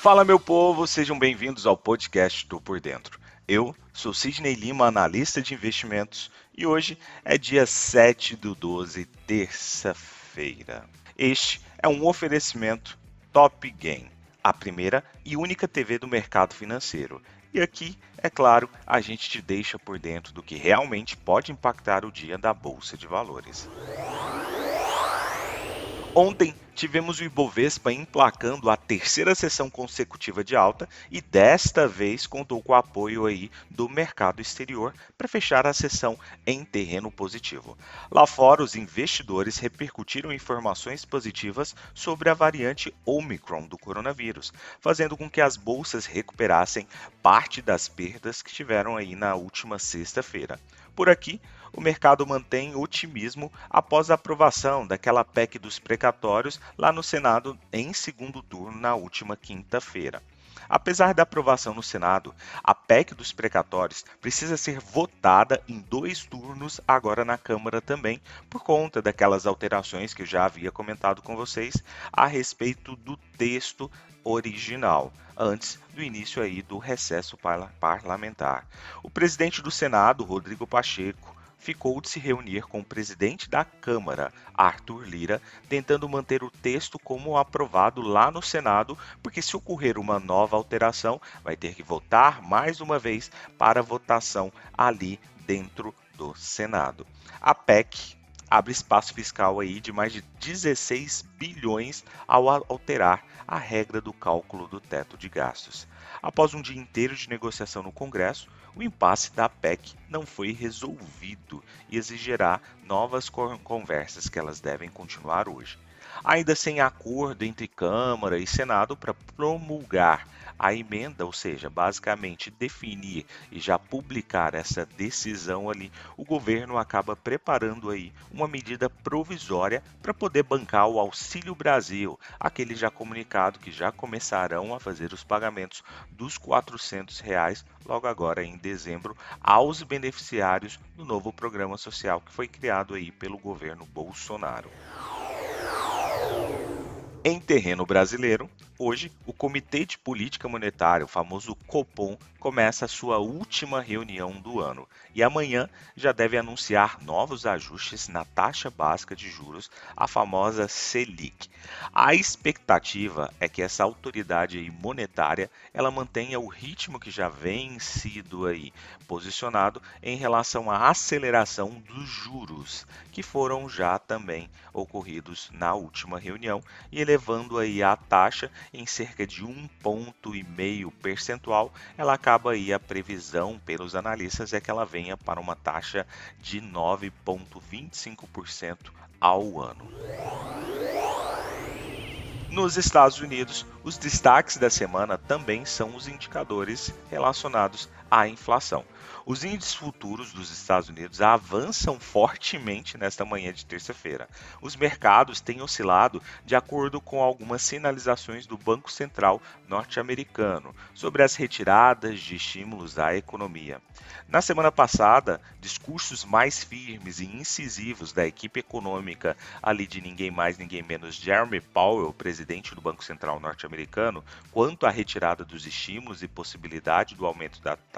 Fala, meu povo, sejam bem-vindos ao podcast do Por Dentro. Eu sou Sidney Lima, analista de investimentos, e hoje é dia 7 do 12, terça-feira. Este é um oferecimento Top Game, a primeira e única TV do mercado financeiro. E aqui, é claro, a gente te deixa por dentro do que realmente pode impactar o dia da Bolsa de Valores. Ontem tivemos o Ibovespa emplacando a terceira sessão consecutiva de alta e desta vez contou com o apoio aí do mercado exterior para fechar a sessão em terreno positivo. Lá fora, os investidores repercutiram informações positivas sobre a variante Omicron do coronavírus, fazendo com que as bolsas recuperassem parte das perdas que tiveram aí na última sexta-feira. Por aqui, o mercado mantém otimismo após a aprovação daquela PEC dos precatórios lá no Senado em segundo turno na última quinta-feira. Apesar da aprovação no Senado, a PEC dos precatórios precisa ser votada em dois turnos agora na Câmara também, por conta daquelas alterações que eu já havia comentado com vocês a respeito do texto original, antes do início aí do recesso parlamentar. O presidente do Senado, Rodrigo Pacheco, ficou de se reunir com o presidente da Câmara, Arthur Lira, tentando manter o texto como aprovado lá no Senado, porque se ocorrer uma nova alteração, vai ter que votar mais uma vez para votação ali dentro do Senado. A PEC abre espaço fiscal aí de mais de 16 bilhões ao alterar a regra do cálculo do teto de gastos. Após um dia inteiro de negociação no Congresso, o impasse da PEC não foi resolvido e exigirá novas conversas que elas devem continuar hoje. Ainda sem acordo entre Câmara e Senado para promulgar a emenda, ou seja, basicamente definir e já publicar essa decisão ali, o governo acaba preparando aí uma medida provisória para poder bancar o Auxílio Brasil, aquele já comunicado que já começarão a fazer os pagamentos dos 400 reais logo agora em dezembro aos beneficiários do novo programa social que foi criado aí pelo governo Bolsonaro. Em terreno brasileiro, hoje o Comitê de Política Monetária, o famoso Copom, começa a sua última reunião do ano e amanhã já deve anunciar novos ajustes na taxa básica de juros, a famosa Selic. A expectativa é que essa autoridade monetária ela mantenha o ritmo que já vem sido aí posicionado em relação à aceleração dos juros, que foram já também ocorridos na última reunião e elevando aí a taxa em cerca de um ponto e meio percentual, ela acaba aí a previsão pelos analistas é que ela venha para uma taxa de 9,25% ao ano. Nos Estados Unidos, os destaques da semana também são os indicadores relacionados à inflação. Os índices futuros dos Estados Unidos avançam fortemente nesta manhã de terça-feira. Os mercados têm oscilado de acordo com algumas sinalizações do Banco Central norte-americano sobre as retiradas de estímulos à economia. Na semana passada, discursos mais firmes e incisivos da equipe econômica ali de ninguém mais, ninguém menos Jeremy Powell, presidente do Banco Central norte-americano, quanto à retirada dos estímulos e possibilidade do aumento da taxa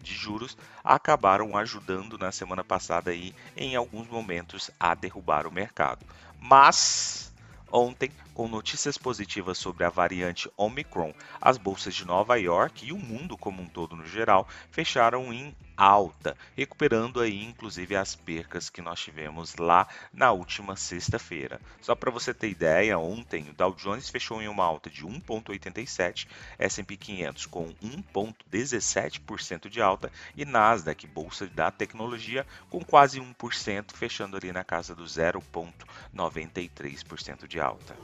de juros acabaram ajudando na semana passada aí em alguns momentos a derrubar o mercado. Mas ontem, com notícias positivas sobre a variante Omicron, as bolsas de Nova York e o mundo como um todo no geral fecharam em alta, recuperando aí inclusive as percas que nós tivemos lá na última sexta-feira. Só para você ter ideia, ontem o Dow Jones fechou em uma alta de 1.87, S&P 500 com 1.17% de alta e Nasdaq, bolsa da tecnologia, com quase 1%, fechando ali na casa do 0.93% de alta.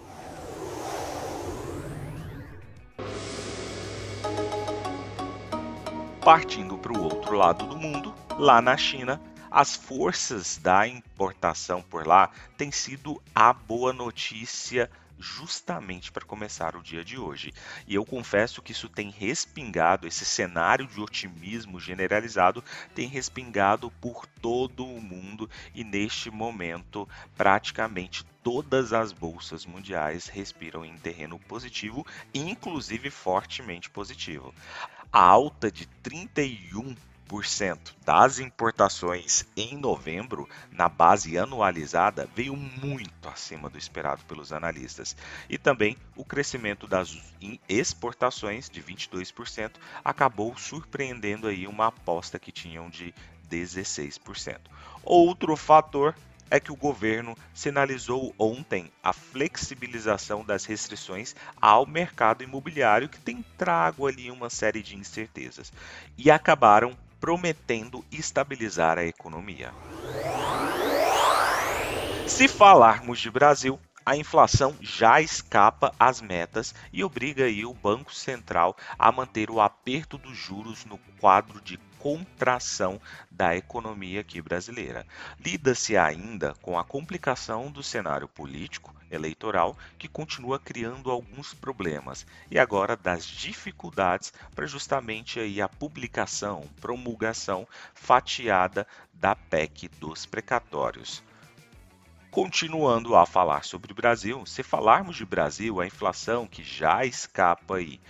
Partindo para o outro lado do mundo, lá na China, as forças da importação por lá têm sido a boa notícia justamente para começar o dia de hoje. E eu confesso que isso tem respingado, esse cenário de otimismo generalizado tem respingado por todo o mundo e neste momento praticamente todas as bolsas mundiais respiram em terreno positivo, inclusive fortemente positivo. A alta de 31 das importações em novembro, na base anualizada, veio muito acima do esperado pelos analistas. E também o crescimento das exportações, de 22%, acabou surpreendendo aí uma aposta que tinham de 16%. Outro fator é que o governo sinalizou ontem a flexibilização das restrições ao mercado imobiliário, que tem trago ali uma série de incertezas, e acabaram prometendo estabilizar a economia. Se falarmos de Brasil, a inflação já escapa às metas e obriga o Banco Central a manter o aperto dos juros no quadro de contração da economia aqui brasileira. Lida-se ainda com a complicação do cenário político eleitoral que continua criando alguns problemas e agora das dificuldades para justamente aí a publicação, promulgação fatiada da PEC dos precatórios. Continuando a falar sobre o Brasil, se falarmos de Brasil, a inflação que já escapa aí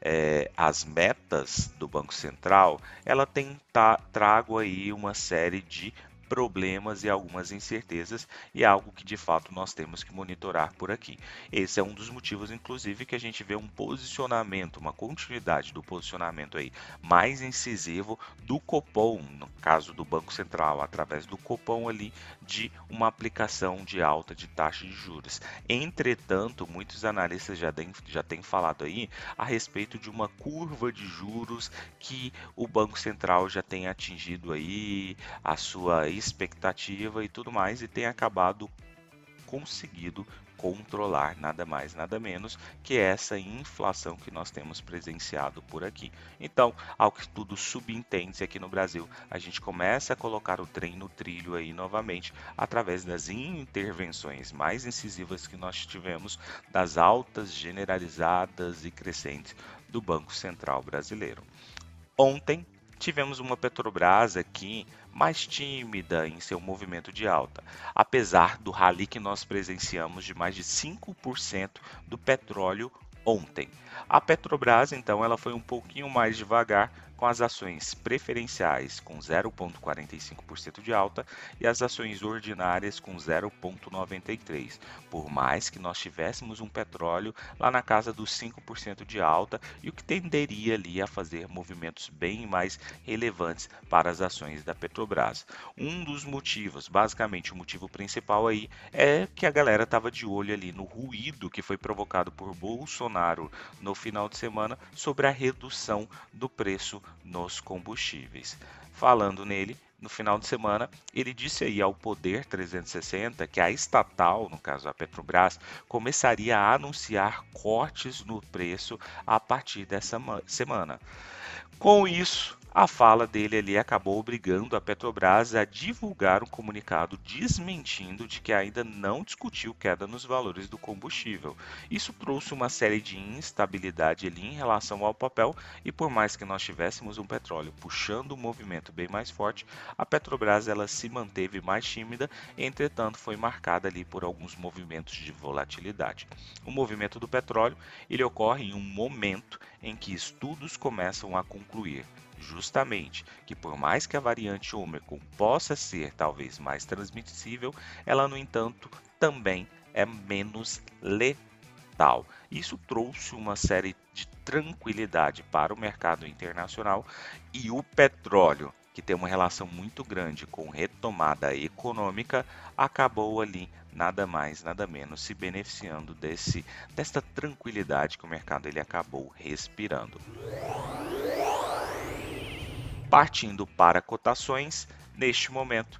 é, as metas do Banco Central, ela tem tá, trago aí uma série de problemas e algumas incertezas e é algo que de fato nós temos que monitorar por aqui. Esse é um dos motivos, inclusive, que a gente vê um posicionamento, uma continuidade do posicionamento aí mais incisivo do Copom, no caso do Banco Central, através do Copom ali de uma aplicação de alta de taxa de juros. Entretanto, muitos analistas já têm, já têm falado aí a respeito de uma curva de juros que o Banco Central já tem atingido aí a sua expectativa e tudo mais e tem acabado conseguido controlar nada mais, nada menos que essa inflação que nós temos presenciado por aqui. Então, ao que tudo subentende aqui no Brasil, a gente começa a colocar o trem no trilho aí novamente através das intervenções mais incisivas que nós tivemos, das altas generalizadas e crescentes do Banco Central Brasileiro. Ontem tivemos uma Petrobras aqui mais tímida em seu movimento de alta, apesar do rally que nós presenciamos de mais de 5% do petróleo ontem. A Petrobras, então, ela foi um pouquinho mais devagar com as ações preferenciais com 0,45% de alta e as ações ordinárias com 0,93%. Por mais que nós tivéssemos um petróleo lá na casa dos 5% de alta e o que tenderia ali a fazer movimentos bem mais relevantes para as ações da Petrobras. Um dos motivos, basicamente o motivo principal aí, é que a galera estava de olho ali no ruído que foi provocado por Bolsonaro no final de semana sobre a redução do preço nos combustíveis. Falando nele, no final de semana, ele disse aí ao Poder 360 que a estatal, no caso a Petrobras, começaria a anunciar cortes no preço a partir dessa semana. Com isso, a fala dele ali acabou obrigando a Petrobras a divulgar um comunicado desmentindo de que ainda não discutiu queda nos valores do combustível. Isso trouxe uma série de instabilidade ali em relação ao papel e por mais que nós tivéssemos um petróleo puxando um movimento bem mais forte, a Petrobras ela se manteve mais tímida, entretanto foi marcada ali por alguns movimentos de volatilidade. O movimento do petróleo ele ocorre em um momento em que estudos começam a concluir justamente que por mais que a variante Omicron possa ser talvez mais transmissível, ela no entanto também é menos letal. Isso trouxe uma série de tranquilidade para o mercado internacional e o petróleo, que tem uma relação muito grande com retomada econômica, acabou ali nada mais, nada menos se beneficiando desse desta tranquilidade que o mercado ele acabou respirando. Partindo para cotações, neste momento,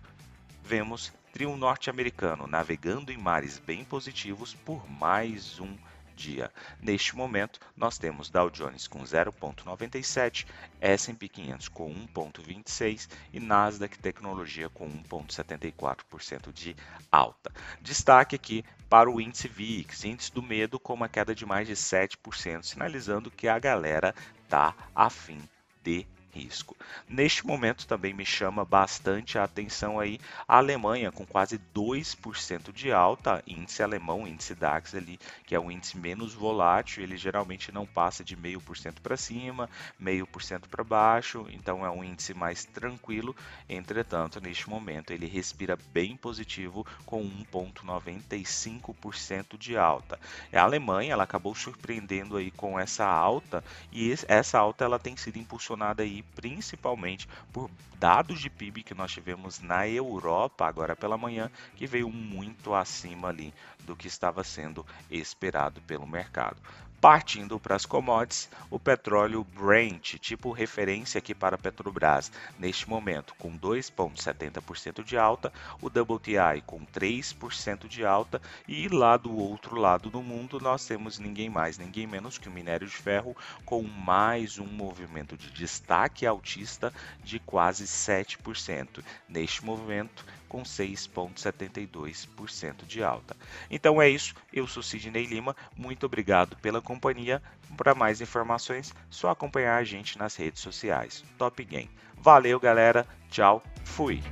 vemos trio norte-americano navegando em mares bem positivos por mais um dia. Neste momento, nós temos Dow Jones com 0,97, S&P 500 com 1,26 e Nasdaq Tecnologia com 1,74% de alta. Destaque aqui para o índice VIX, índice do medo, com uma queda de mais de 7%, sinalizando que a galera está afim de risco. Neste momento também me chama bastante a atenção aí a Alemanha com quase 2% de alta, índice alemão, índice DAX ali, que é o índice menos volátil, ele geralmente não passa de meio por cento para cima, meio por cento para baixo, então é um índice mais tranquilo. Entretanto, neste momento ele respira bem positivo com 1.95% de alta. A Alemanha ela acabou surpreendendo aí com essa alta e essa alta ela tem sido impulsionada aí principalmente por dados de PIB que nós tivemos na Europa agora pela manhã, que veio muito acima ali do que estava sendo esperado pelo mercado. Partindo para as commodities, o petróleo Brent, tipo referência aqui para a Petrobras, neste momento com 2,70% de alta, o WTI com 3% de alta e lá do outro lado do mundo nós temos ninguém mais, ninguém menos que o minério de ferro com mais um movimento de destaque altista de quase 7%. Neste movimento, com 6,72% de alta. Então é isso, eu sou Sidney Lima, muito obrigado pela companhia. Para mais informações, só acompanhar a gente nas redes sociais. Top Game. Valeu, galera. Tchau. Fui.